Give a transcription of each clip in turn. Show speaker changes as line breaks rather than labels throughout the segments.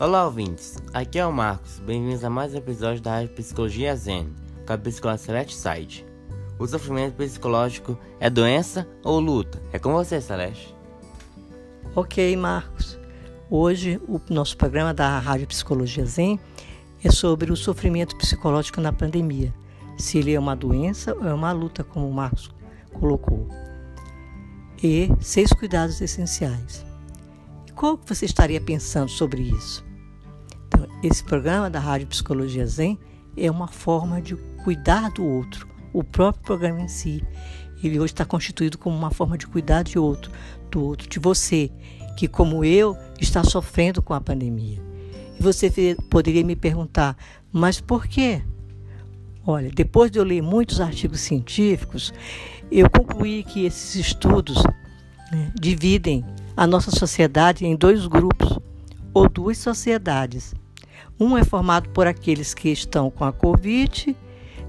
Olá, ouvintes. Aqui é o Marcos. Bem-vindos a mais um episódio da Rádio Psicologia Zen, com a psicóloga Celeste Side. O sofrimento psicológico é doença ou luta? É com você, Celeste.
Ok, Marcos. Hoje o nosso programa da Rádio Psicologia Zen é sobre o sofrimento psicológico na pandemia. Se ele é uma doença ou é uma luta, como o Marcos colocou. E seis cuidados essenciais. Qual você estaria pensando sobre isso? Esse programa da Rádio Psicologia Zen é uma forma de cuidar do outro, o próprio programa em si. Ele hoje está constituído como uma forma de cuidar de outro, do outro, de você, que como eu está sofrendo com a pandemia. E você poderia me perguntar, mas por quê? Olha, depois de eu ler muitos artigos científicos, eu concluí que esses estudos né, dividem a nossa sociedade em dois grupos ou duas sociedades. Um é formado por aqueles que estão com a Covid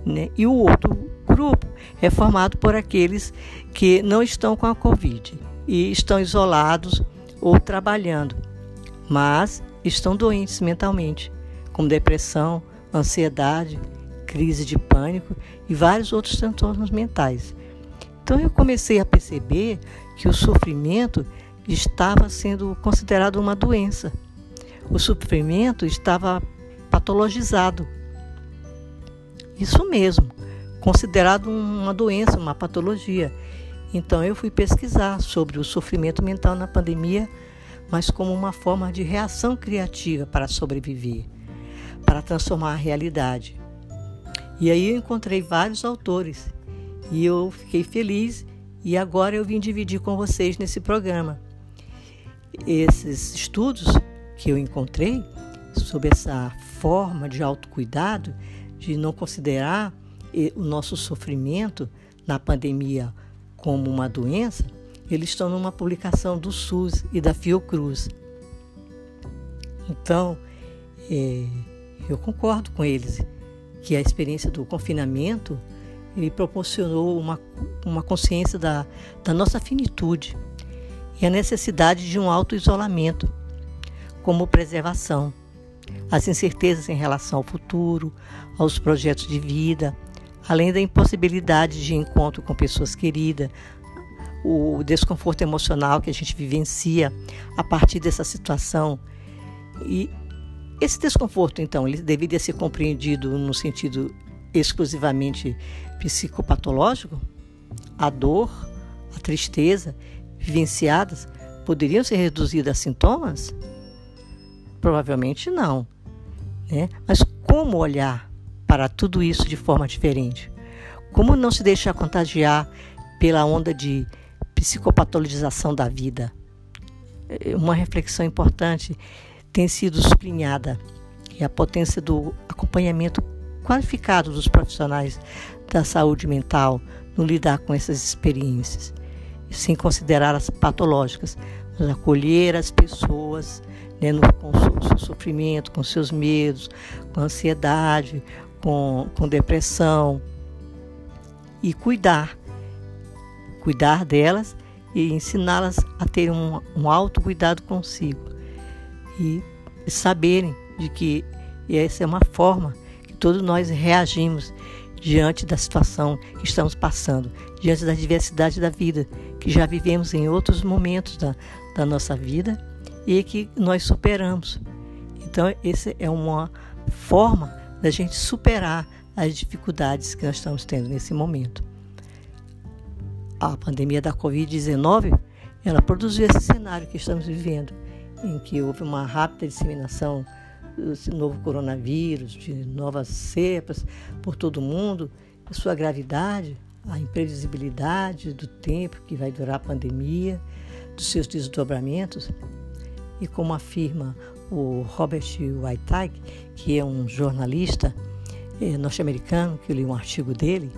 né, e o outro grupo é formado por aqueles que não estão com a Covid e estão isolados ou trabalhando, mas estão doentes mentalmente, com depressão, ansiedade, crise de pânico e vários outros transtornos mentais. Então eu comecei a perceber que o sofrimento estava sendo considerado uma doença. O sofrimento estava patologizado. Isso mesmo, considerado uma doença, uma patologia. Então eu fui pesquisar sobre o sofrimento mental na pandemia, mas como uma forma de reação criativa para sobreviver, para transformar a realidade. E aí eu encontrei vários autores e eu fiquei feliz e agora eu vim dividir com vocês nesse programa esses estudos que eu encontrei sobre essa forma de autocuidado, de não considerar o nosso sofrimento na pandemia como uma doença, eles estão numa publicação do SUS e da Fiocruz. Então, é, eu concordo com eles que a experiência do confinamento ele proporcionou uma, uma consciência da, da nossa finitude e a necessidade de um auto-isolamento como preservação, as incertezas em relação ao futuro, aos projetos de vida, além da impossibilidade de encontro com pessoas queridas, o desconforto emocional que a gente vivencia a partir dessa situação. E esse desconforto, então, ele deveria ser compreendido no sentido exclusivamente psicopatológico? A dor, a tristeza vivenciadas poderiam ser reduzidas a sintomas? Provavelmente não. Né? Mas como olhar para tudo isso de forma diferente? Como não se deixar contagiar pela onda de psicopatologização da vida? É, uma reflexão importante tem sido sublinhada e a potência do acompanhamento qualificado dos profissionais da saúde mental no lidar com essas experiências sem considerar as patológicas, mas acolher as pessoas né, no, com o seu sofrimento, com seus medos, com ansiedade, com, com depressão. E cuidar, cuidar delas e ensiná-las a ter um, um autocuidado consigo. E saberem de que essa é uma forma que todos nós reagimos diante da situação que estamos passando, diante da diversidade da vida que já vivemos em outros momentos da, da nossa vida e que nós superamos. Então, essa é uma forma da gente superar as dificuldades que nós estamos tendo nesse momento. A pandemia da Covid-19, ela produziu esse cenário que estamos vivendo, em que houve uma rápida disseminação do novo coronavírus, de novas cepas por todo o mundo, sua gravidade, a imprevisibilidade do tempo que vai durar a pandemia, dos seus desdobramentos. E como afirma o Robert Whitehead, que é um jornalista é, norte-americano, que eu li um artigo dele,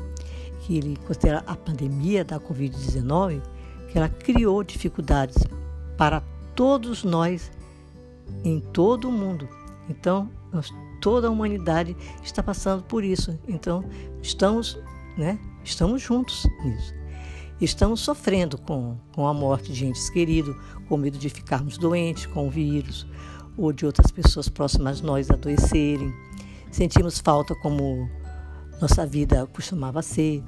que ele considera a pandemia da Covid-19, que ela criou dificuldades para todos nós em todo o mundo então, nós, toda a humanidade está passando por isso. Então, estamos, né, estamos juntos nisso. Estamos sofrendo com, com a morte de entes queridos, com medo de ficarmos doentes com o vírus, ou de outras pessoas próximas a nós adoecerem. Sentimos falta como nossa vida costumava ser.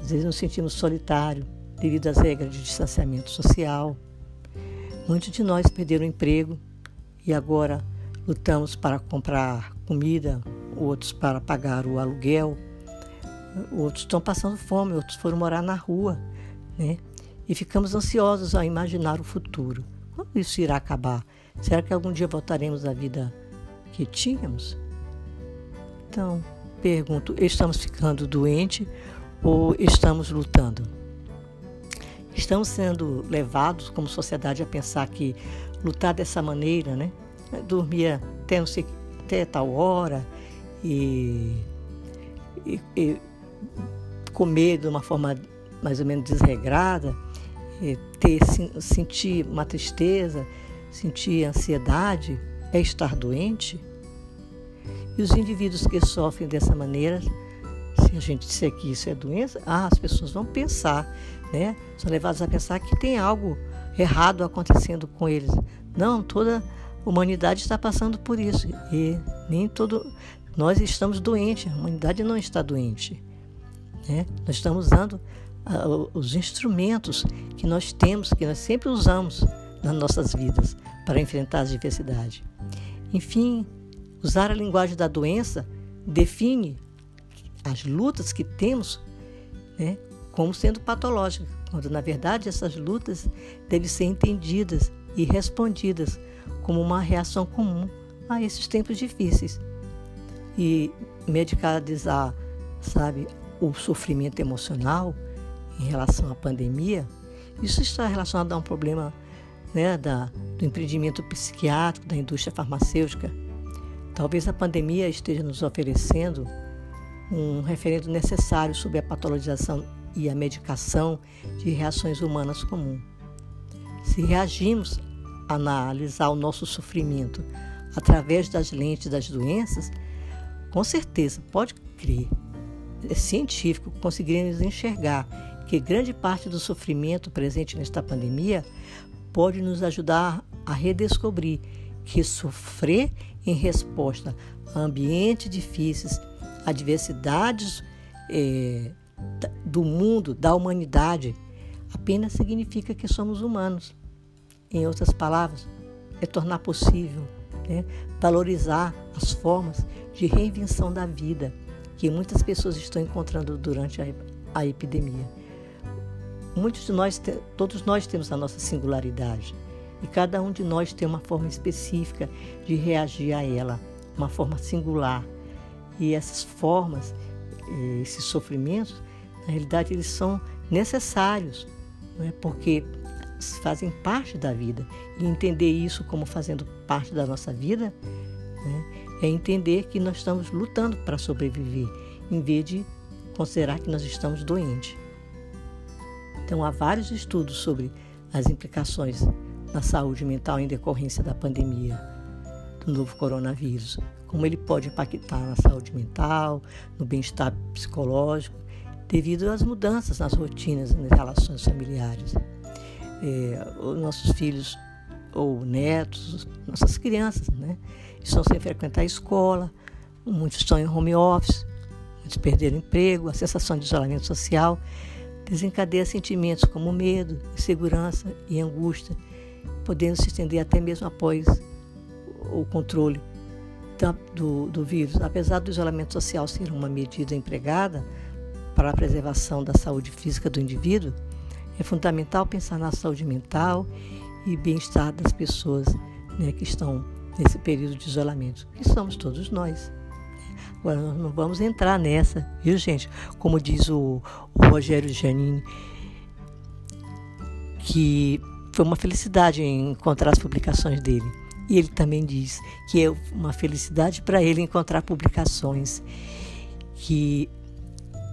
Às vezes nos sentimos solitários devido às regras de distanciamento social. Muitos de nós perderam o emprego e agora lutamos para comprar comida, outros para pagar o aluguel, outros estão passando fome, outros foram morar na rua, né? E ficamos ansiosos ao imaginar o futuro. Quando isso irá acabar? Será que algum dia voltaremos à vida que tínhamos? Então, pergunto: estamos ficando doentes ou estamos lutando? Estamos sendo levados como sociedade a pensar que lutar dessa maneira, né? Dormir até, não sei, até tal hora e, e, e comer de uma forma mais ou menos desregrada, ter sentir uma tristeza, sentir ansiedade, é estar doente. E os indivíduos que sofrem dessa maneira, se a gente disser que isso é doença, ah, as pessoas vão pensar, né? São levados a pensar que tem algo errado acontecendo com eles. Não, toda a humanidade está passando por isso. E nem todo. Nós estamos doentes, a humanidade não está doente. Né? Nós estamos usando os instrumentos que nós temos, que nós sempre usamos nas nossas vidas para enfrentar as diversidades. Enfim, usar a linguagem da doença define as lutas que temos né, como sendo patológicas, quando na verdade essas lutas devem ser entendidas e respondidas como uma reação comum a esses tempos difíceis. E medicalizar, sabe, o sofrimento emocional em relação à pandemia, isso está relacionado a um problema né, da, do empreendimento psiquiátrico da indústria farmacêutica. Talvez a pandemia esteja nos oferecendo um referendo necessário sobre a patologização e a medicação de reações humanas comuns. Se reagimos a analisar o nosso sofrimento através das lentes das doenças, com certeza, pode crer, é científico, conseguiremos enxergar que grande parte do sofrimento presente nesta pandemia pode nos ajudar a redescobrir que sofrer em resposta a ambientes difíceis, adversidades é, do mundo, da humanidade, apenas significa que somos humanos. Em outras palavras, é tornar possível né, valorizar as formas de reinvenção da vida que muitas pessoas estão encontrando durante a, a epidemia. Muitos de nós, todos nós temos a nossa singularidade e cada um de nós tem uma forma específica de reagir a ela, uma forma singular. E essas formas, esses sofrimentos, na realidade, eles são necessários, é? porque fazem parte da vida. E entender isso como fazendo parte da nossa vida né, é entender que nós estamos lutando para sobreviver, em vez de considerar que nós estamos doentes. Então, há vários estudos sobre as implicações na saúde mental em decorrência da pandemia do novo coronavírus, como ele pode impactar na saúde mental, no bem-estar psicológico, devido às mudanças nas rotinas nas relações familiares. É, os nossos filhos ou netos, nossas crianças, né, estão sem frequentar a escola, muitos estão em home office, muitos perderam emprego, a sensação de isolamento social desencadeia sentimentos como medo, insegurança e angústia, podendo se estender até mesmo após o controle do, do vírus. Apesar do isolamento social ser uma medida empregada para a preservação da saúde física do indivíduo, é fundamental pensar na saúde mental e bem-estar das pessoas né, que estão nesse período de isolamento, que somos todos nós. Agora, nós não vamos entrar nessa, viu, gente? Como diz o, o Rogério Giannini, que foi uma felicidade encontrar as publicações dele. E ele também diz que é uma felicidade para ele encontrar publicações que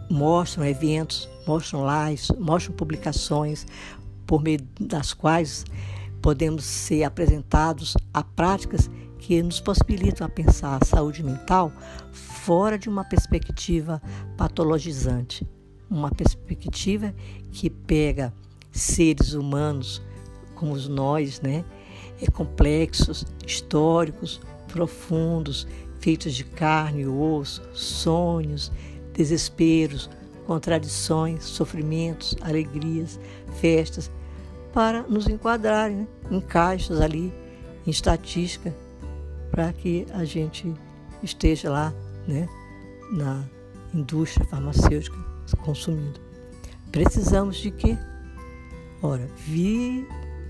mostram eventos, mostram lives, mostram publicações por meio das quais podemos ser apresentados a práticas que nos possibilitam a pensar a saúde mental fora de uma perspectiva patologizante, uma perspectiva que pega seres humanos como nós, né, é, complexos, históricos, profundos, feitos de carne e osso, sonhos, desesperos, contradições, sofrimentos, alegrias, festas, para nos enquadrarem né, em caixas ali, em estatística, para que a gente esteja lá né, na indústria farmacêutica consumindo. Precisamos de quê? Ora,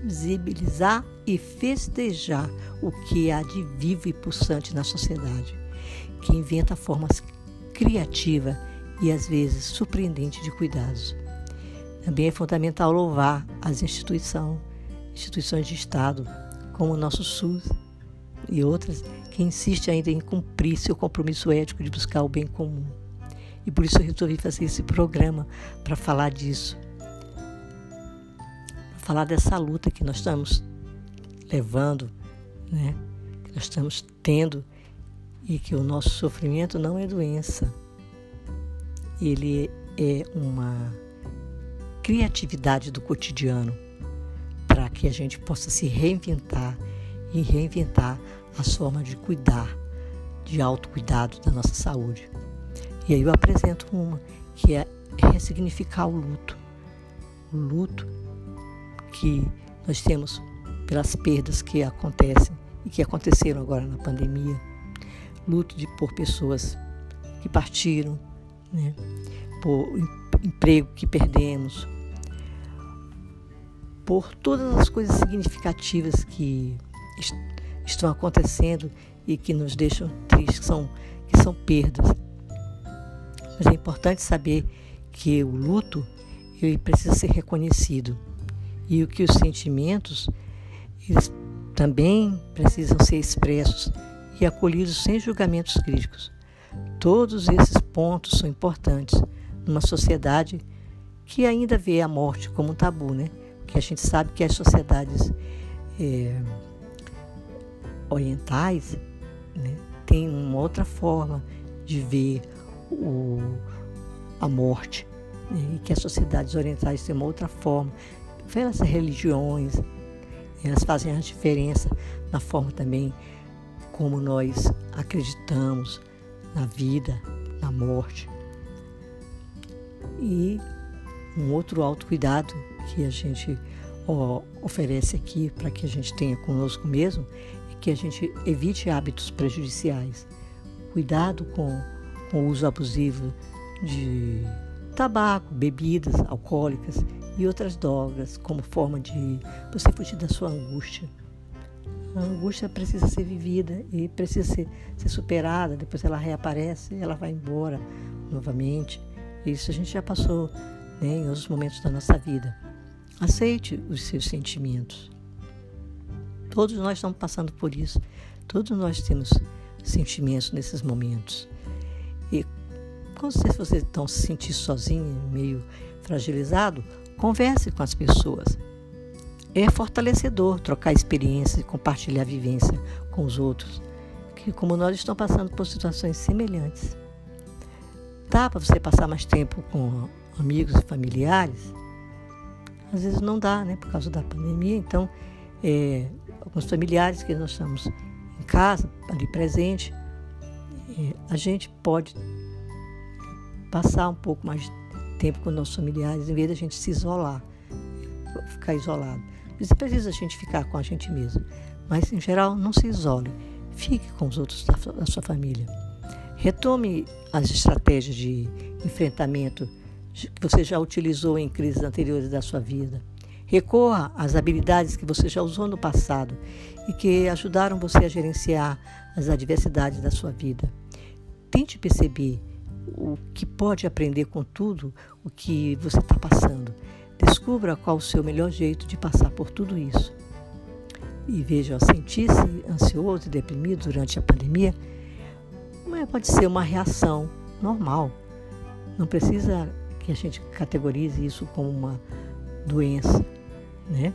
visibilizar e festejar o que há de vivo e pulsante na sociedade, que inventa formas criativas e às vezes surpreendentes de cuidados. Também é fundamental louvar as instituições, instituições de Estado, como o nosso SUS e outras, que insistem ainda em cumprir seu compromisso ético de buscar o bem comum. E por isso eu resolvi fazer esse programa para falar disso. Falar dessa luta que nós estamos levando, né? que nós estamos tendo, e que o nosso sofrimento não é doença. Ele é uma criatividade do cotidiano para que a gente possa se reinventar e reinventar as formas de cuidar, de autocuidado da nossa saúde. E aí eu apresento uma, que é ressignificar o luto. O luto que nós temos pelas perdas que acontecem e que aconteceram agora na pandemia. Luto de, por pessoas que partiram, né? por emprego que perdemos, por todas as coisas significativas que estão acontecendo e que nos deixam tristes, que são, que são perdas. Mas é importante saber que o luto ele precisa ser reconhecido e que os sentimentos eles também precisam ser expressos e acolhidos sem julgamentos críticos. Todos esses pontos são importantes numa sociedade que ainda vê a morte como um tabu, né? Porque a gente sabe que as sociedades é, orientais né, têm uma outra forma de ver o, a morte né, e que as sociedades orientais têm uma outra forma. Pelas religiões, elas fazem a diferença na forma também como nós acreditamos na vida, na morte. E um outro autocuidado que a gente ó, oferece aqui para que a gente tenha conosco mesmo que a gente evite hábitos prejudiciais. Cuidado com, com o uso abusivo de tabaco, bebidas alcoólicas e outras drogas como forma de você fugir da sua angústia. A angústia precisa ser vivida e precisa ser, ser superada, depois ela reaparece, ela vai embora novamente. Isso a gente já passou né, em outros momentos da nossa vida. Aceite os seus sentimentos. Todos nós estamos passando por isso. Todos nós temos sentimentos nesses momentos. E quando você está se sentir sozinho, meio fragilizado, converse com as pessoas. É fortalecedor trocar experiências e compartilhar vivência com os outros, que como nós estamos passando por situações semelhantes. Dá para você passar mais tempo com amigos e familiares? Às vezes não dá, né, por causa da pandemia. Então, é, alguns familiares que nós estamos em casa, ali presente, é, a gente pode passar um pouco mais de tempo com nossos familiares, em vez de a gente se isolar, ficar isolado. Mas é preciso a gente ficar com a gente mesmo. Mas, em geral, não se isole. Fique com os outros da, da sua família. Retome as estratégias de enfrentamento que você já utilizou em crises anteriores da sua vida. Recorra às habilidades que você já usou no passado e que ajudaram você a gerenciar as adversidades da sua vida. Tente perceber o que pode aprender com tudo o que você está passando. Descubra qual o seu melhor jeito de passar por tudo isso. E veja, sentir-se ansioso e deprimido durante a pandemia pode ser uma reação normal. Não precisa que a gente categorize isso como uma doença, né?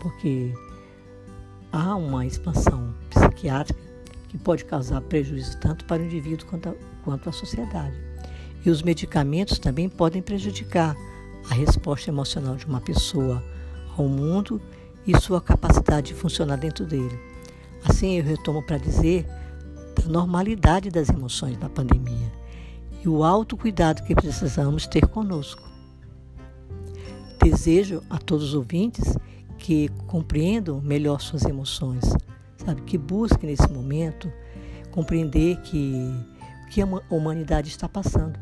Porque há uma expansão psiquiátrica que pode causar prejuízo tanto para o indivíduo quanto, a, quanto sociedade. E os medicamentos também podem prejudicar a resposta emocional de uma pessoa ao mundo e sua capacidade de funcionar dentro dele. Assim, eu retomo para dizer da normalidade das emoções na pandemia e o autocuidado que precisamos ter conosco. Desejo a todos os ouvintes que compreendam melhor suas emoções, sabe, que busquem nesse momento compreender que o que a humanidade está passando.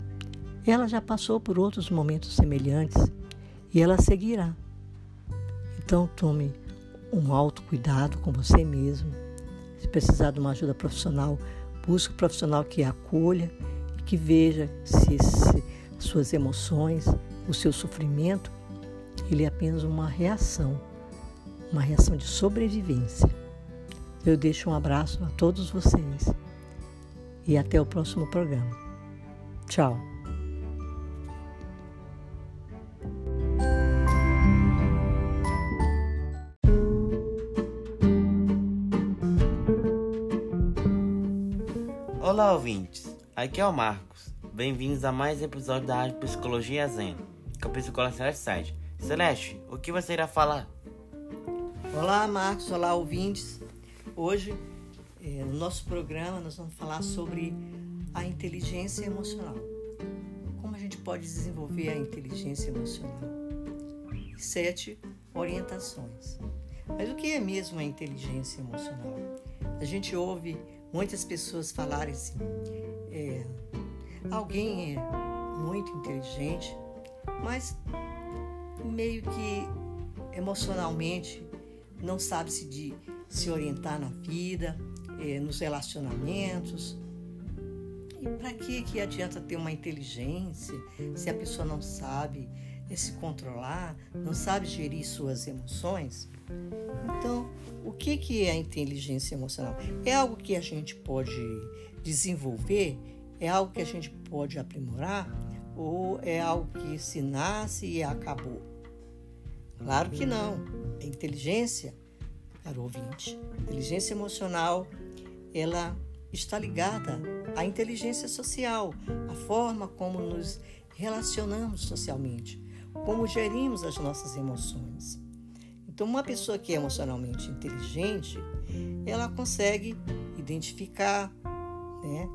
Ela já passou por outros momentos semelhantes e ela seguirá. Então tome um autocuidado com você mesmo. Se precisar de uma ajuda profissional, busque um profissional que acolha e que veja se, se suas emoções, o seu sofrimento, ele é apenas uma reação, uma reação de sobrevivência. Eu deixo um abraço a todos vocês e até o próximo programa. Tchau.
Olá, ouvintes. Aqui é o Marcos. Bem-vindos a mais um episódio da Rádio Psicologia Zen, com a psicóloga Celeste Side. Celeste, o que você irá falar?
Olá, Marcos. Olá, ouvintes. Hoje, eh, no nosso programa, nós vamos falar sobre a inteligência emocional. Como a gente pode desenvolver a inteligência emocional? Sete orientações. Mas o que é mesmo a inteligência emocional? A gente ouve muitas pessoas falarem assim: é, alguém é muito inteligente, mas meio que emocionalmente não sabe se, de, se orientar na vida, é, nos relacionamentos. E para que, que adianta ter uma inteligência se a pessoa não sabe é, se controlar, não sabe gerir suas emoções? Então, o que, que é a inteligência emocional? É algo que a gente pode desenvolver? É algo que a gente pode aprimorar? Ou é algo que se nasce e acabou? Claro que não. A inteligência, caro ouvinte, inteligência emocional, ela está ligada à inteligência social, à forma como nos relacionamos socialmente, como gerimos as nossas emoções. Então, uma pessoa que é emocionalmente inteligente, ela consegue identificar, né,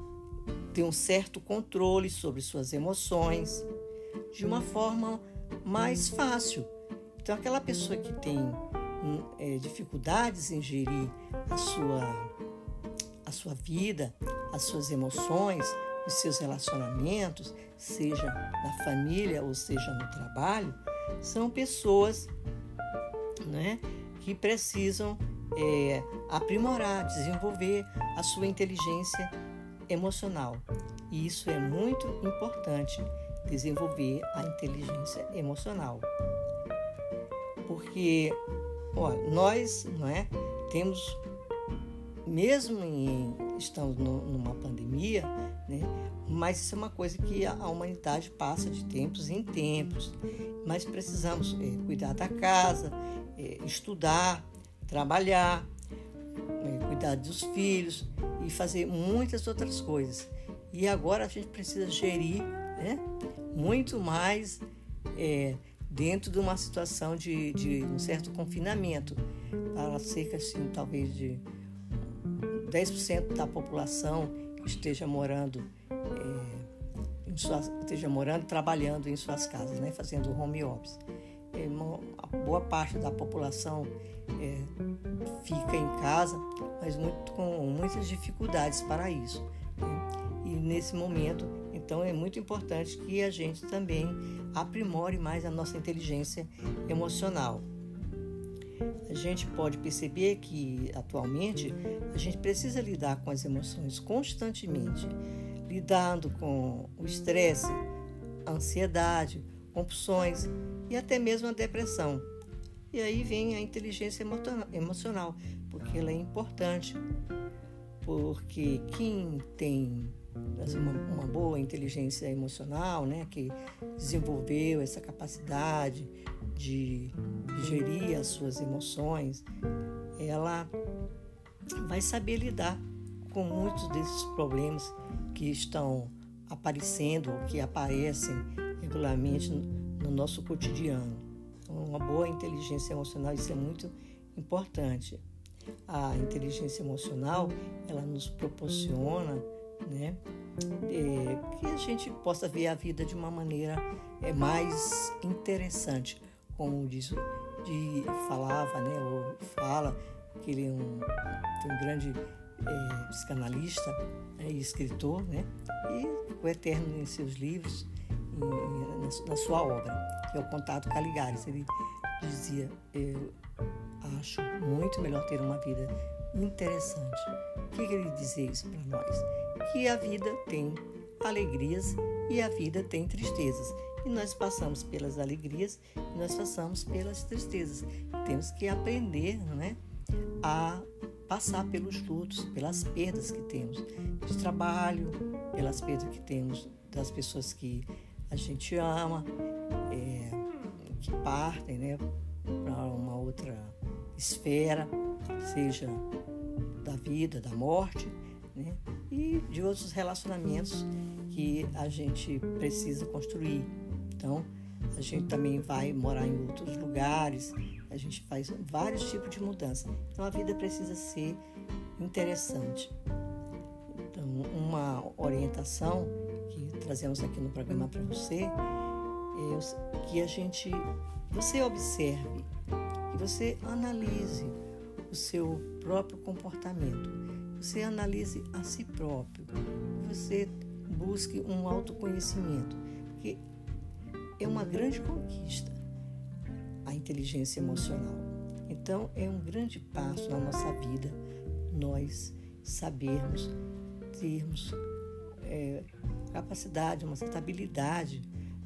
ter um certo controle sobre suas emoções de uma forma mais fácil. Então, aquela pessoa que tem hum, é, dificuldades em gerir a sua, a sua vida, as suas emoções, os seus relacionamentos, seja na família ou seja no trabalho, são pessoas né, que precisam é, aprimorar, desenvolver a sua inteligência emocional. E isso é muito importante, desenvolver a inteligência emocional. Porque ó, nós não é, temos, mesmo em, estamos no, numa pandemia, né, mas isso é uma coisa que a, a humanidade passa de tempos em tempos. Mas precisamos é, cuidar da casa, é, estudar, trabalhar, cuidar dos filhos e fazer muitas outras coisas. E agora a gente precisa gerir né, muito mais é, dentro de uma situação de, de, um certo confinamento, para cerca, assim, talvez de 10% da população que esteja morando, é, esteja morando trabalhando em suas casas, né, fazendo home office é, boa parte da população é, fica em casa, mas muito, com muitas dificuldades para isso. Né? E nesse momento, então, é muito importante que a gente também aprimore mais a nossa inteligência emocional. A gente pode perceber que atualmente a gente precisa lidar com as emoções constantemente, lidando com o estresse, a ansiedade, compulsões e até mesmo a depressão. E aí vem a inteligência emocional, porque ela é importante, porque quem tem uma, uma boa inteligência emocional, né, que desenvolveu essa capacidade de, de gerir as suas emoções, ela vai saber lidar com muitos desses problemas que estão aparecendo, que aparecem regularmente no nosso cotidiano. Então, uma boa inteligência emocional, isso é muito importante. A inteligência emocional, ela nos proporciona, né, é, que a gente possa ver a vida de uma maneira é, mais interessante, como diz, de, falava, né, ou fala que ele é um, um grande é, psicanalista é, e escritor, né, e o eterno em seus livros, na, sua obra, que é o Contato Caligares. Ele dizia: Eu acho muito melhor ter uma vida interessante. O que ele dizia isso para nós? Que a vida tem alegrias e a vida tem tristezas. E nós passamos pelas alegrias e nós passamos pelas tristezas. Temos que aprender né, a passar pelos lutos, pelas perdas que temos de trabalho, pelas perdas que temos das pessoas que a gente ama, é, que partem né, para uma outra esfera, seja da vida, da morte, né, e de outros relacionamentos que a gente precisa construir. Então, a gente também vai morar em outros lugares, a gente faz vários tipos de mudança. Então, a vida precisa ser interessante. Então, uma orientação trazemos aqui no programa para você é que a gente, você observe, que você analise o seu próprio comportamento, você analise a si próprio, você busque um autoconhecimento, porque é uma grande conquista a inteligência emocional. Então, é um grande passo na nossa vida nós sabermos, termos é, capacidade, uma certa habilidade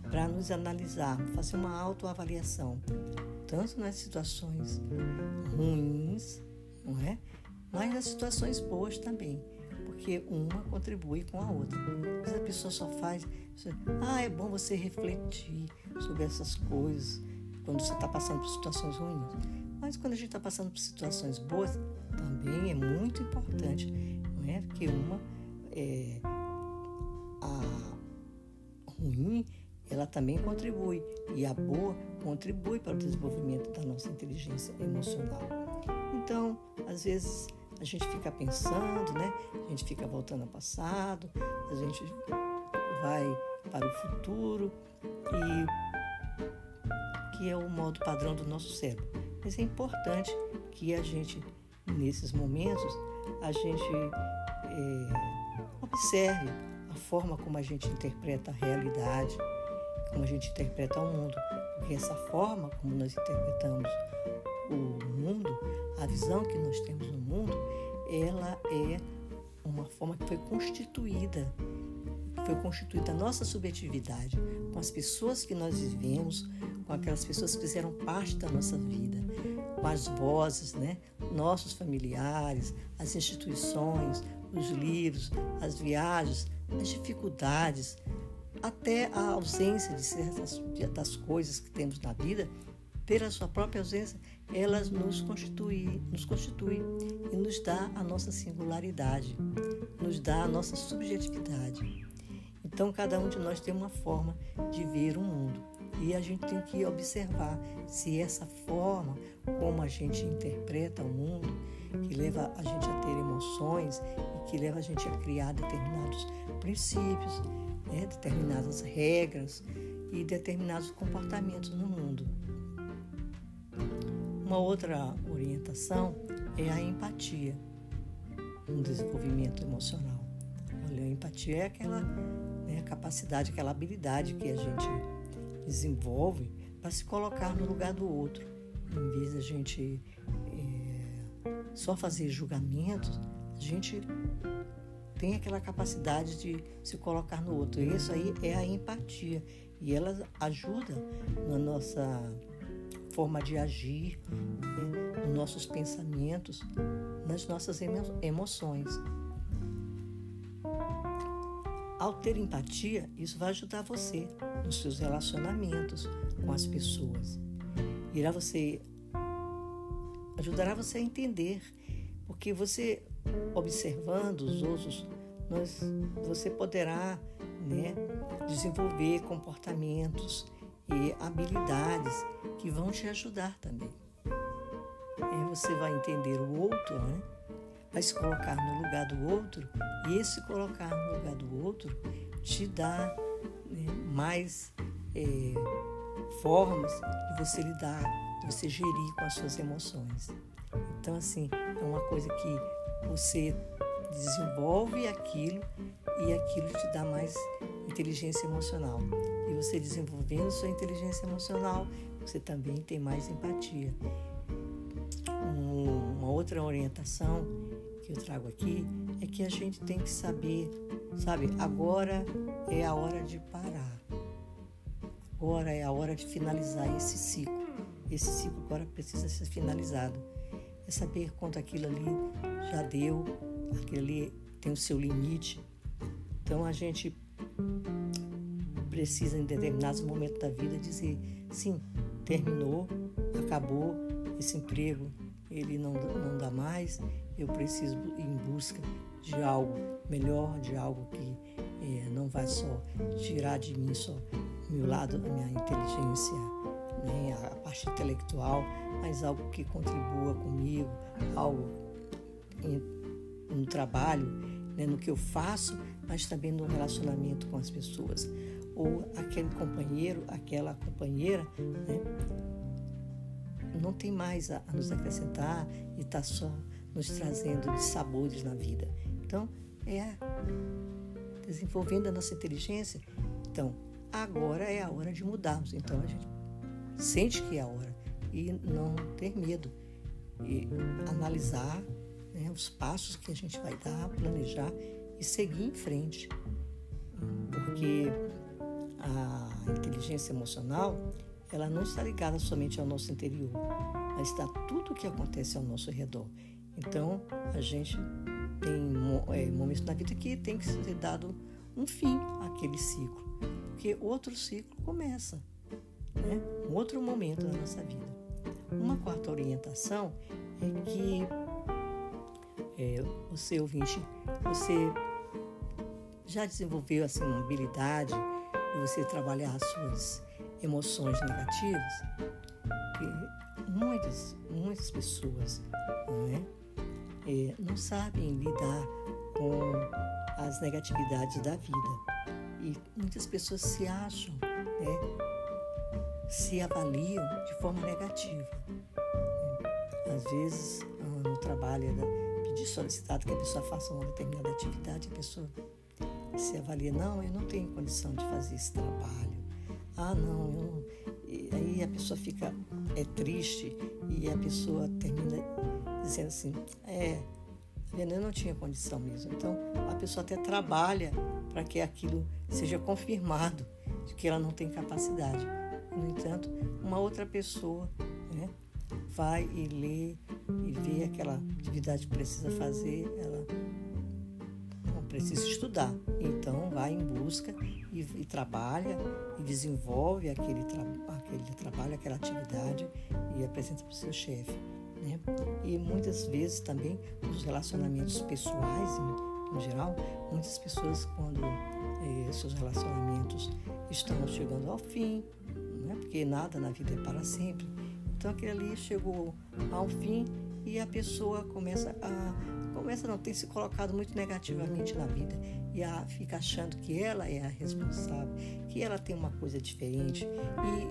para nos analisar, fazer uma autoavaliação, tanto nas situações ruins, não é? Mas nas situações boas também, porque uma contribui com a outra. Mas a pessoa só faz, ah, é bom você refletir sobre essas coisas quando você está passando por situações ruins. Mas quando a gente está passando por situações boas, também é muito importante, não é? Porque uma é, a ruim, ela também contribui e a boa contribui para o desenvolvimento da nossa inteligência emocional. Então, às vezes a gente fica pensando, né? A gente fica voltando ao passado, a gente vai para o futuro e que é o modo padrão do nosso cérebro. Mas é importante que a gente nesses momentos a gente é, observe forma como a gente interpreta a realidade, como a gente interpreta o mundo. Porque essa forma como nós interpretamos o mundo, a visão que nós temos no mundo, ela é uma forma que foi constituída, foi constituída a nossa subjetividade com as pessoas que nós vivemos, com aquelas pessoas que fizeram parte da nossa vida, com as vozes, né? nossos familiares, as instituições, os livros, as viagens, as dificuldades, até a ausência de certas das coisas que temos na vida, pela sua própria ausência, elas nos constituem, nos constitui e nos dá a nossa singularidade, nos dá a nossa subjetividade. Então, cada um de nós tem uma forma de ver o mundo e a gente tem que observar se essa forma como a gente interpreta o mundo, que leva a gente a ter emoções e que leva a gente a criar determinados princípios, né, determinadas regras e determinados comportamentos no mundo. Uma outra orientação é a empatia no desenvolvimento emocional. Olha, a empatia é aquela né, capacidade, aquela habilidade que a gente desenvolve para se colocar no lugar do outro, em vez de a gente é, só fazer julgamentos, a gente tem aquela capacidade de se colocar no outro. Isso aí é a empatia. E ela ajuda na nossa forma de agir, né, nos nossos pensamentos, nas nossas emoções. Ao ter empatia, isso vai ajudar você nos seus relacionamentos com as pessoas. Irá você ajudará você a entender, porque você observando os outros, nós, você poderá né, desenvolver comportamentos e habilidades que vão te ajudar também. E você vai entender o outro, né? vai se colocar no lugar do outro, e esse colocar no lugar do outro te dá né, mais é, formas de você lidar, de você gerir com as suas emoções. Então, assim, é uma coisa que você desenvolve aquilo e aquilo te dá mais inteligência emocional. E você desenvolvendo sua inteligência emocional, você também tem mais empatia. Um, uma outra orientação que eu trago aqui é que a gente tem que saber, sabe, agora é a hora de parar. Agora é a hora de finalizar esse ciclo. Esse ciclo agora precisa ser finalizado. É saber quanto aquilo ali já deu, ali tem o seu limite. Então a gente precisa, em determinados momentos da vida, dizer: sim, terminou, acabou, esse emprego ele não, não dá mais, eu preciso ir em busca de algo melhor, de algo que é, não vai só tirar de mim só meu lado, a minha inteligência, né, a parte intelectual, mas algo que contribua comigo, algo no trabalho, né, no que eu faço, mas também no relacionamento com as pessoas. Ou aquele companheiro, aquela companheira, né, não tem mais a, nos acrescentar e está só nos trazendo de sabores na vida. Então, é desenvolvendo a nossa inteligência. Então, agora é a hora de mudarmos. Então, a gente sente que é a hora e não ter medo e analisar né, os passos que a gente vai dar, planejar e seguir em frente. Porque a inteligência emocional ela não está ligada somente ao nosso interior, mas está tudo o que acontece ao nosso redor. Então, a gente tem é, momentos na vida que tem que ser dado um fim àquele ciclo, porque outro ciclo começa, né? um outro momento da nossa vida. Uma quarta orientação é que é, você ouvinte, você já desenvolveu assim uma habilidade de você trabalhar as suas emoções negativas, que muitas, muitas pessoas não, é? É, não sabem lidar com as negatividades da vida. E muitas pessoas se acham, né, se avaliam de forma negativa. Às vezes, no trabalho, pedir solicitado que a pessoa faça uma determinada atividade, a pessoa se avalia, não, eu não tenho condição de fazer esse trabalho ah, não, eu E aí a pessoa fica é triste e a pessoa termina dizendo assim, é, eu não tinha condição mesmo. Então a pessoa até trabalha para que aquilo seja confirmado de que ela não tem capacidade. No entanto, uma outra pessoa né, vai e lê e vê aquela atividade que precisa fazer, ela precisa estudar. Então vai em busca e, e trabalha e desenvolve aquele, tra aquele trabalho, aquela atividade e apresenta para o seu chefe. Né? E muitas vezes também os relacionamentos pessoais, em, em geral, muitas pessoas quando eh, seus relacionamentos estão chegando ao fim, né? porque nada na vida é para sempre. Então aquele ali chegou ao fim e a pessoa começa a começa não tem se colocado muito negativamente na vida e a, fica achando que ela é a responsável, que ela tem uma coisa diferente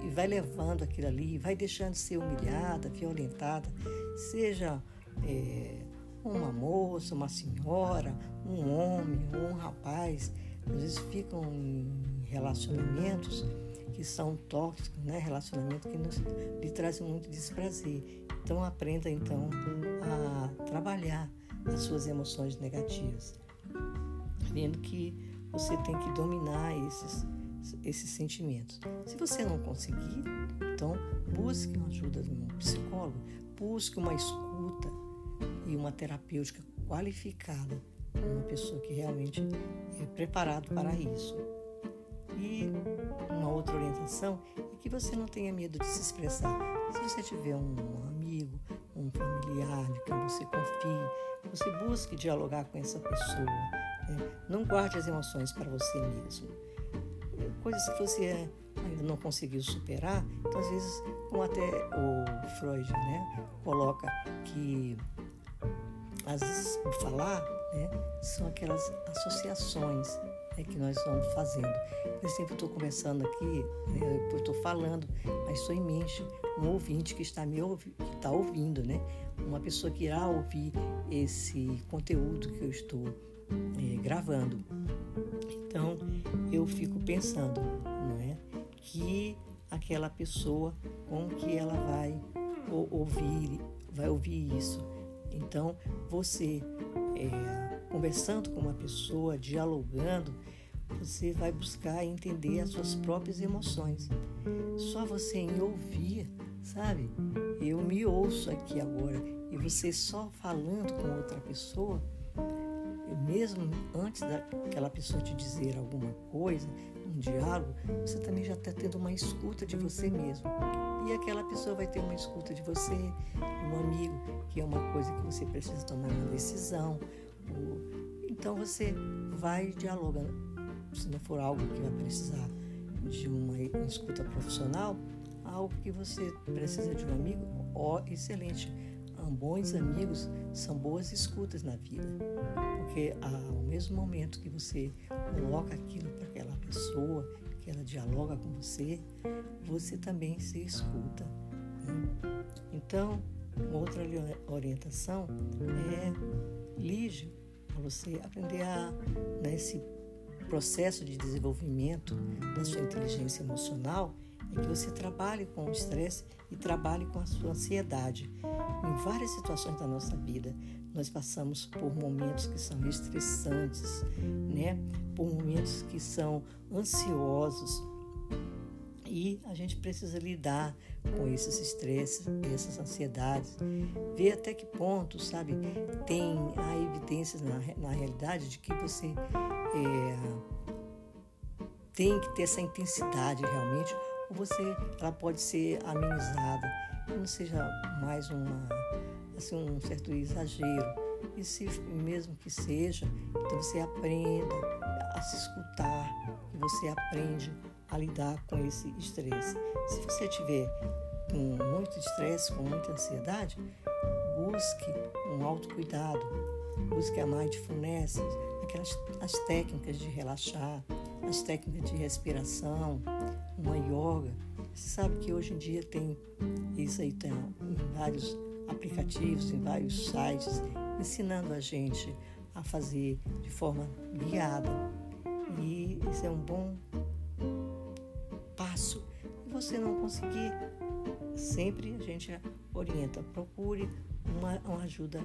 e, vai levando aquilo ali, vai deixando de ser humilhada, violentada, seja é, uma moça, uma senhora, um homem, um rapaz, às vezes ficam em relacionamentos que são tóxicos, né? relacionamentos que nos, lhe trazem muito desprazer. Então aprenda então a trabalhar as suas emoções negativas. Vendo que você tem que dominar esses, esses sentimentos. Se você não conseguir, então busque uma ajuda de um psicólogo, busque uma escuta e uma terapêutica qualificada, uma pessoa que realmente é preparado para isso. E orientação é que você não tenha medo de se expressar. Se você tiver um amigo, um familiar de quem você confie, você busque dialogar com essa pessoa. Né? Não guarde as emoções para você mesmo. Coisas que você ainda não conseguiu superar, então às vezes, como até o Freud né, coloca que as, falar né, são aquelas associações né, que nós vamos fazendo. Eu estou conversando aqui, eu estou falando, mas estou em um ouvinte que está me ouvi, que está ouvindo, né? Uma pessoa que irá ouvir esse conteúdo que eu estou é, gravando. Então, eu fico pensando, não é, que aquela pessoa com que ela vai ouvir, vai ouvir isso. Então, você é, conversando com uma pessoa, dialogando, você vai buscar entender as suas próprias emoções. Só você em ouvir, sabe? Eu me ouço aqui agora e você só falando com outra pessoa, mesmo antes daquela pessoa te dizer alguma coisa, um diálogo, você também já está tendo uma escuta de você mesmo. E aquela pessoa vai ter uma escuta de você, um amigo, que é uma coisa que você precisa tomar uma decisão. Então você vai dialogando. Se não for algo que vai precisar de uma escuta profissional, algo que você precisa de um amigo, ó, excelente. Bons amigos são boas escutas na vida, porque ao mesmo momento que você coloca aquilo para aquela pessoa, que ela dialoga com você, você também se escuta. Né? Então, outra orientação é lige para você aprender a nesse processo de desenvolvimento da sua inteligência emocional é que você trabalhe com o estresse e trabalhe com a sua ansiedade. Em várias situações da nossa vida, nós passamos por momentos que são estressantes, né? Por momentos que são ansiosos. E a gente precisa lidar com esses estresses, essas ansiedades, ver até que ponto, sabe, tem a evidências na, na realidade de que você é, tem que ter essa intensidade realmente ou você, ela pode ser amenizada, não seja mais uma, assim, um certo exagero. E se mesmo que seja, então você aprenda a se escutar, você aprende a lidar com esse estresse. Se você tiver com muito estresse, com muita ansiedade, busque um autocuidado, busque a mindfulness, aquelas as técnicas de relaxar, as técnicas de respiração, uma yoga. Você sabe que hoje em dia tem isso aí tem em vários aplicativos, em vários sites, ensinando a gente a fazer de forma guiada. E isso é um bom você não conseguir, sempre a gente orienta, procure uma, uma ajuda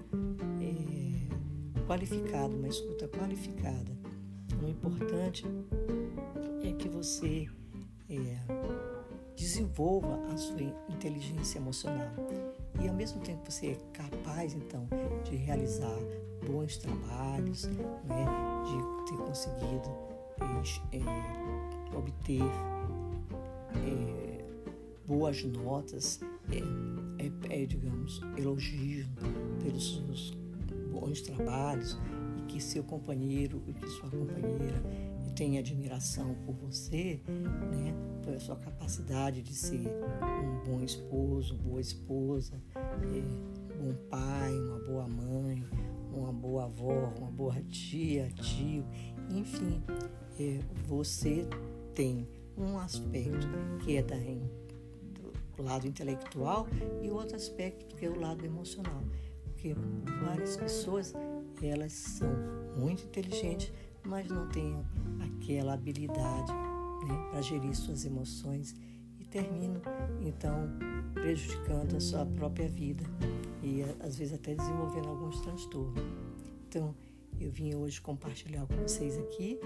é, qualificada, uma escuta qualificada. O importante é que você é, desenvolva a sua inteligência emocional e ao mesmo tempo você é capaz então de realizar bons trabalhos, né, de ter conseguido é, obter é, boas notas, é, é, digamos, elogios pelos seus bons trabalhos e que seu companheiro e que sua companheira tem admiração por você, né, pela sua capacidade de ser um bom esposo, boa esposa, é, um bom pai, uma boa mãe, uma boa avó, uma boa tia, tio, enfim, é, você tem um aspecto que é da, do lado intelectual e outro aspecto que é o lado emocional, porque várias pessoas elas são muito inteligentes, mas não têm aquela habilidade né, para gerir suas emoções e terminam então prejudicando a sua própria vida e às vezes até desenvolvendo alguns transtornos. Então, eu vim hoje compartilhar com vocês aqui,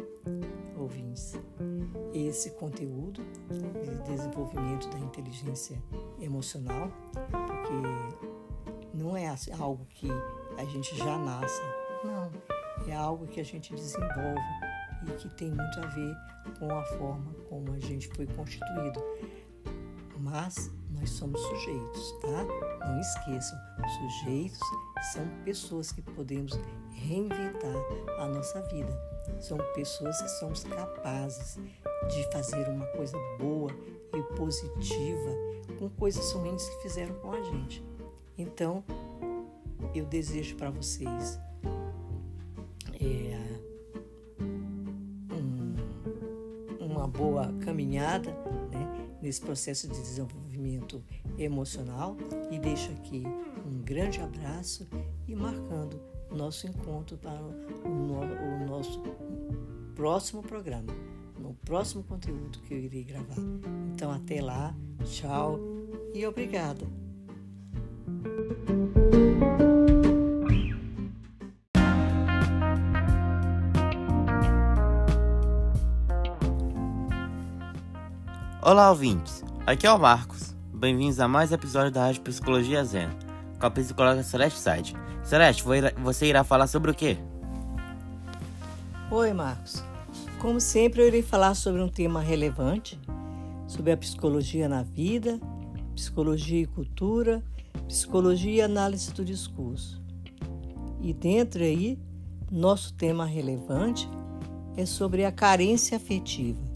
ouvintes, esse conteúdo de desenvolvimento da inteligência emocional, porque não é algo que a gente já nasce, não, é algo que a gente desenvolve e que tem muito a ver com a forma como a gente foi constituído. Mas nós somos sujeitos, tá? Não esqueçam, sujeitos são pessoas que podemos reinventar a nossa vida. São pessoas que somos capazes de fazer uma coisa boa e positiva com coisas ruins que fizeram com a gente. Então, eu desejo para vocês é, um, uma boa caminhada nesse processo de desenvolvimento emocional e deixo aqui um grande abraço e marcando nosso encontro para o, no, o nosso próximo programa, no próximo conteúdo que eu irei gravar. Então, até lá, tchau e obrigada.
Olá, ouvintes. Aqui é o Marcos. Bem-vindos a mais um episódio da Rádio Psicologia Zen, com a psicóloga Celeste Side. Celeste, você irá falar sobre o quê?
Oi, Marcos. Como sempre, eu irei falar sobre um tema relevante, sobre a psicologia na vida, psicologia e cultura, psicologia e análise do discurso. E dentro aí, nosso tema relevante é sobre a carência afetiva.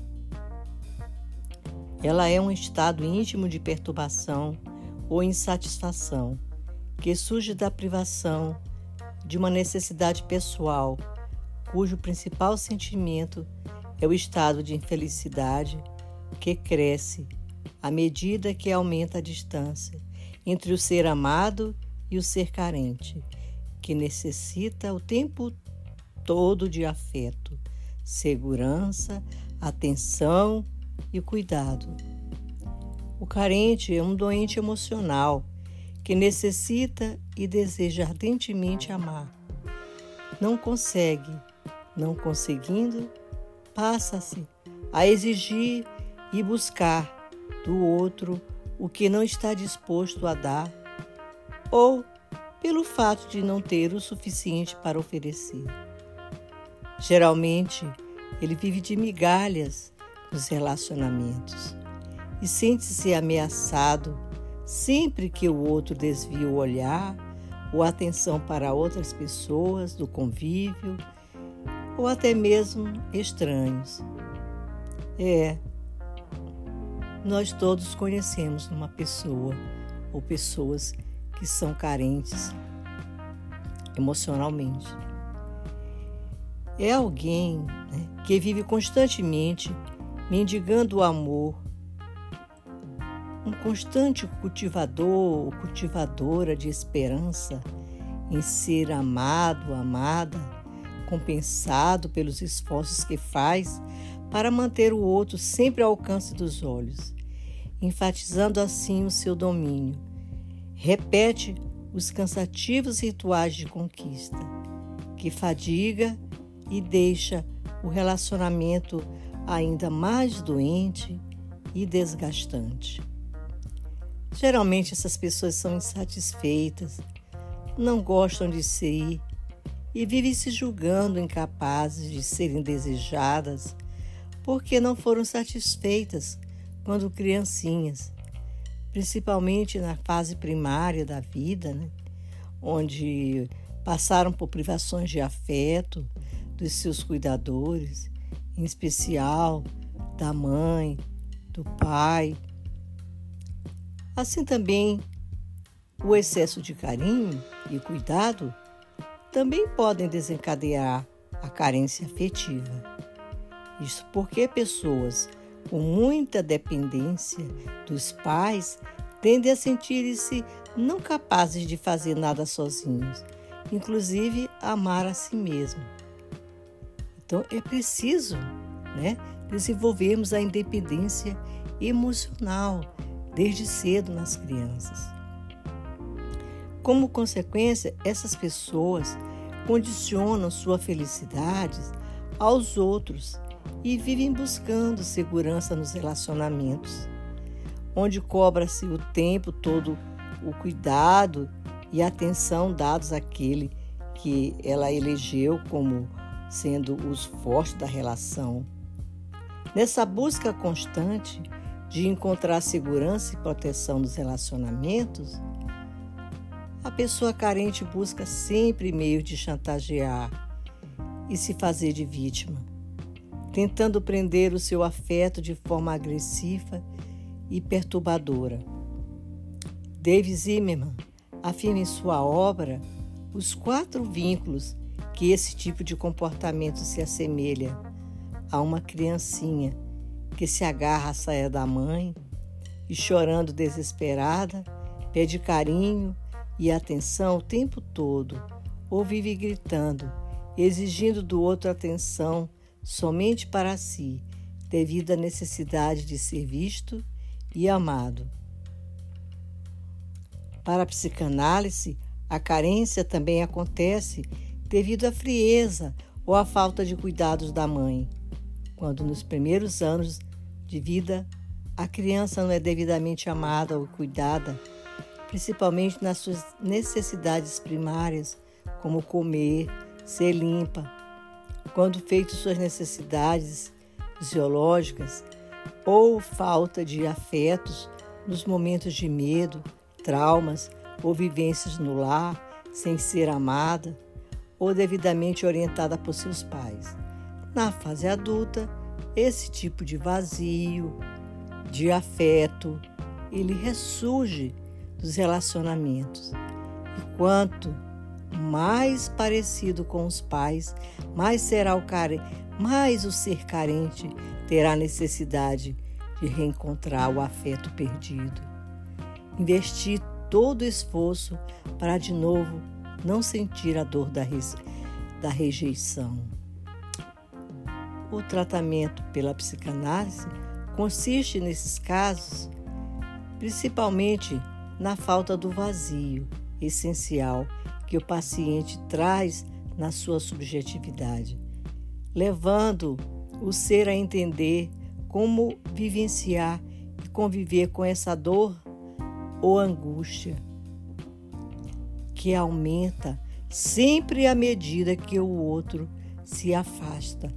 Ela é um estado íntimo de perturbação ou insatisfação que surge da privação de uma necessidade pessoal, cujo principal sentimento é o estado de infelicidade que cresce à medida que aumenta a distância entre o ser amado e o ser carente, que necessita o tempo todo de afeto, segurança, atenção e cuidado. O carente é um doente emocional que necessita e deseja ardentemente amar. Não consegue, não conseguindo, passa-se a exigir e buscar do outro o que não está disposto a dar, ou pelo fato de não ter o suficiente para oferecer. Geralmente, ele vive de migalhas nos relacionamentos e sente-se ameaçado sempre que o outro desvia o olhar ou atenção para outras pessoas do convívio ou até mesmo estranhos. É, nós todos conhecemos uma pessoa ou pessoas que são carentes emocionalmente. É alguém né, que vive constantemente mendigando o amor, um constante cultivador ou cultivadora de esperança em ser amado, amada, compensado pelos esforços que faz para manter o outro sempre ao alcance dos olhos, enfatizando assim o seu domínio. Repete os cansativos rituais de conquista, que fadiga e deixa o relacionamento ainda mais doente e desgastante. Geralmente essas pessoas são insatisfeitas, não gostam de si e vivem se julgando incapazes de serem desejadas porque não foram satisfeitas quando criancinhas, principalmente na fase primária da vida, né? onde passaram por privações de afeto dos seus cuidadores em especial da mãe, do pai. Assim também, o excesso de carinho e cuidado também podem desencadear a carência afetiva. Isso porque pessoas com muita dependência dos pais tendem a sentir-se não capazes de fazer nada sozinhos, inclusive amar a si mesmo. Então é preciso né, desenvolvermos a independência emocional desde cedo nas crianças. Como consequência, essas pessoas condicionam sua felicidade aos outros e vivem buscando segurança nos relacionamentos, onde cobra-se o tempo todo o cuidado e atenção dados àquele que ela elegeu como sendo os fortes da relação. Nessa busca constante de encontrar segurança e proteção nos relacionamentos, a pessoa carente busca sempre meios de chantagear e se fazer de vítima. tentando prender o seu afeto de forma agressiva e perturbadora. David Zimmerman afirma em sua obra os quatro vínculos que esse tipo de comportamento se assemelha a uma criancinha que se agarra à saia da mãe e, chorando desesperada, pede carinho e atenção o tempo todo, ou vive gritando, exigindo do outro atenção somente para si, devido à necessidade de ser visto e amado. Para a psicanálise, a carência também acontece devido à frieza ou à falta de cuidados da mãe, quando nos primeiros anos de vida a criança não é devidamente amada ou cuidada, principalmente nas suas necessidades primárias, como comer, ser limpa. Quando feitas suas necessidades fisiológicas ou falta de afetos nos momentos de medo, traumas ou vivências no lar, sem ser amada ou devidamente orientada por seus pais. Na fase adulta, esse tipo de vazio, de afeto, ele ressurge dos relacionamentos. E quanto mais parecido com os pais, mais será o care... mais o ser carente terá necessidade de reencontrar o afeto perdido. Investir todo o esforço para de novo não sentir a dor da, da rejeição. O tratamento pela psicanálise consiste, nesses casos, principalmente na falta do vazio essencial que o paciente traz na sua subjetividade, levando o ser a entender como vivenciar e conviver com essa dor ou angústia que aumenta sempre à medida que o outro se afasta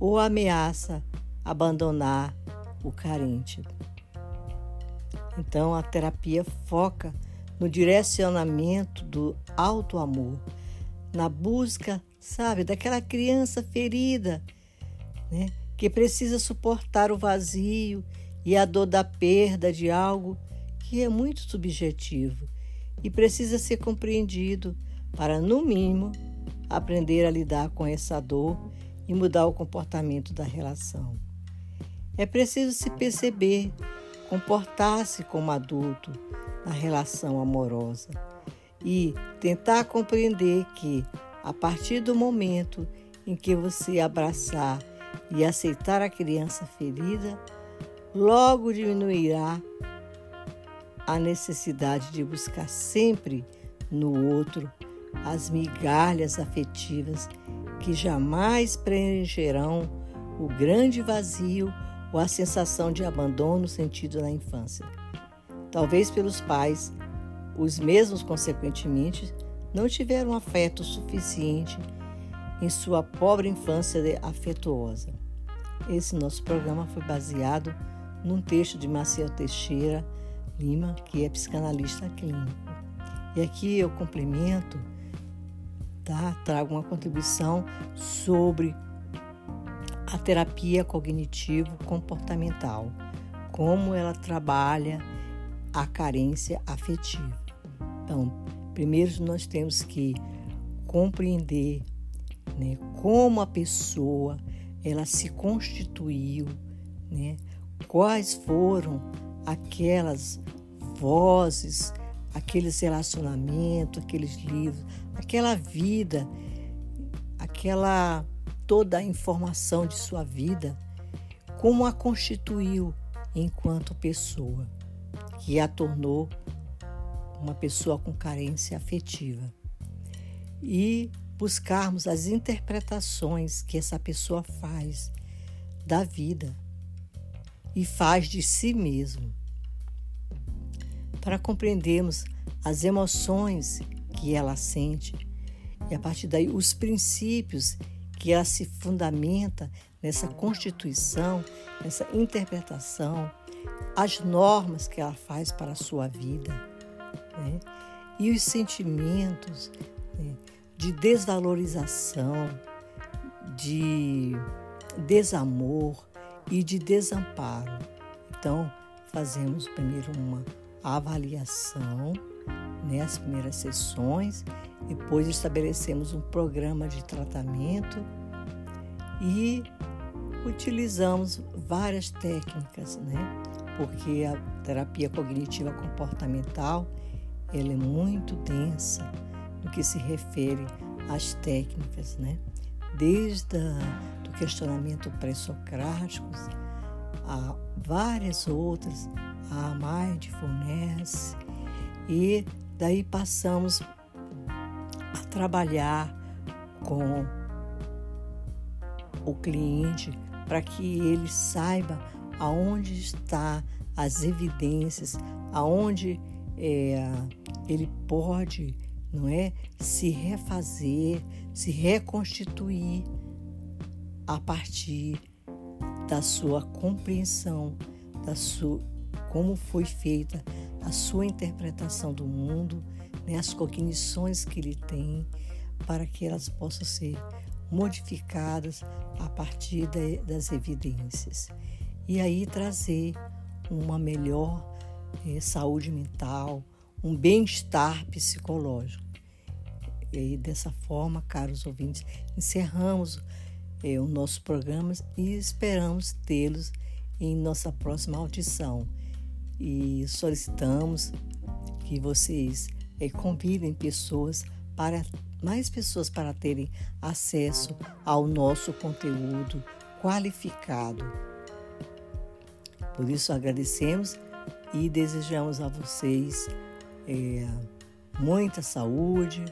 ou ameaça abandonar o carente. Então a terapia foca no direcionamento do alto amor, na busca, sabe, daquela criança ferida, né, que precisa suportar o vazio e a dor da perda de algo que é muito subjetivo e precisa ser compreendido para, no mínimo, aprender a lidar com essa dor e mudar o comportamento da relação. É preciso se perceber, comportar-se como adulto na relação amorosa e tentar compreender que, a partir do momento em que você abraçar e aceitar a criança ferida, logo diminuirá a necessidade de buscar sempre no outro as migalhas afetivas que jamais preencherão o grande vazio ou a sensação de abandono sentido na infância. Talvez pelos pais, os mesmos, consequentemente, não tiveram afeto suficiente em sua pobre infância afetuosa. Esse nosso programa foi baseado num texto de Maciel Teixeira Lima, que é psicanalista clínico. E aqui eu complemento, tá? trago uma contribuição sobre a terapia cognitivo-comportamental, como ela trabalha a carência afetiva. Então, primeiro nós temos que compreender né, como a pessoa ela se constituiu, né, quais foram aquelas vozes, aqueles relacionamentos, aqueles livros, aquela vida, aquela toda a informação de sua vida, como a constituiu enquanto pessoa, que a tornou uma pessoa com carência afetiva. E buscarmos as interpretações que essa pessoa faz da vida e faz de si mesmo. Para compreendermos as emoções que ela sente e a partir daí os princípios que ela se fundamenta nessa constituição, nessa interpretação, as normas que ela faz para a sua vida, né? e os sentimentos né? de desvalorização, de desamor e de desamparo. Então, fazemos primeiro uma avaliação, né, as primeiras sessões, depois estabelecemos um programa de tratamento e utilizamos várias técnicas, né? Porque a terapia cognitiva comportamental ela é muito densa no que se refere às técnicas, né? Desde a, questionamento pré-socrático a várias outras, a mindfulness, e daí passamos a trabalhar com o cliente para que ele saiba aonde está as evidências, aonde é, ele pode, não é, se refazer, se reconstituir a partir da sua compreensão, da sua como foi feita a sua interpretação do mundo, né, as cognições que ele tem, para que elas possam ser modificadas a partir de, das evidências. E aí trazer uma melhor eh, saúde mental, um bem-estar psicológico. E dessa forma, caros ouvintes, encerramos eh, o nosso programa e esperamos tê-los em nossa próxima audição. E solicitamos que vocês eh, convidem pessoas para mais pessoas para terem acesso ao nosso conteúdo qualificado. Por isso agradecemos e desejamos a vocês é, muita saúde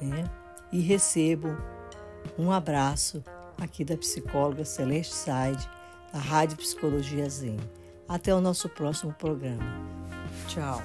né? e recebo um abraço aqui da psicóloga Celeste Side, da Rádio Psicologia Zen. Até o nosso próximo programa. Tchau.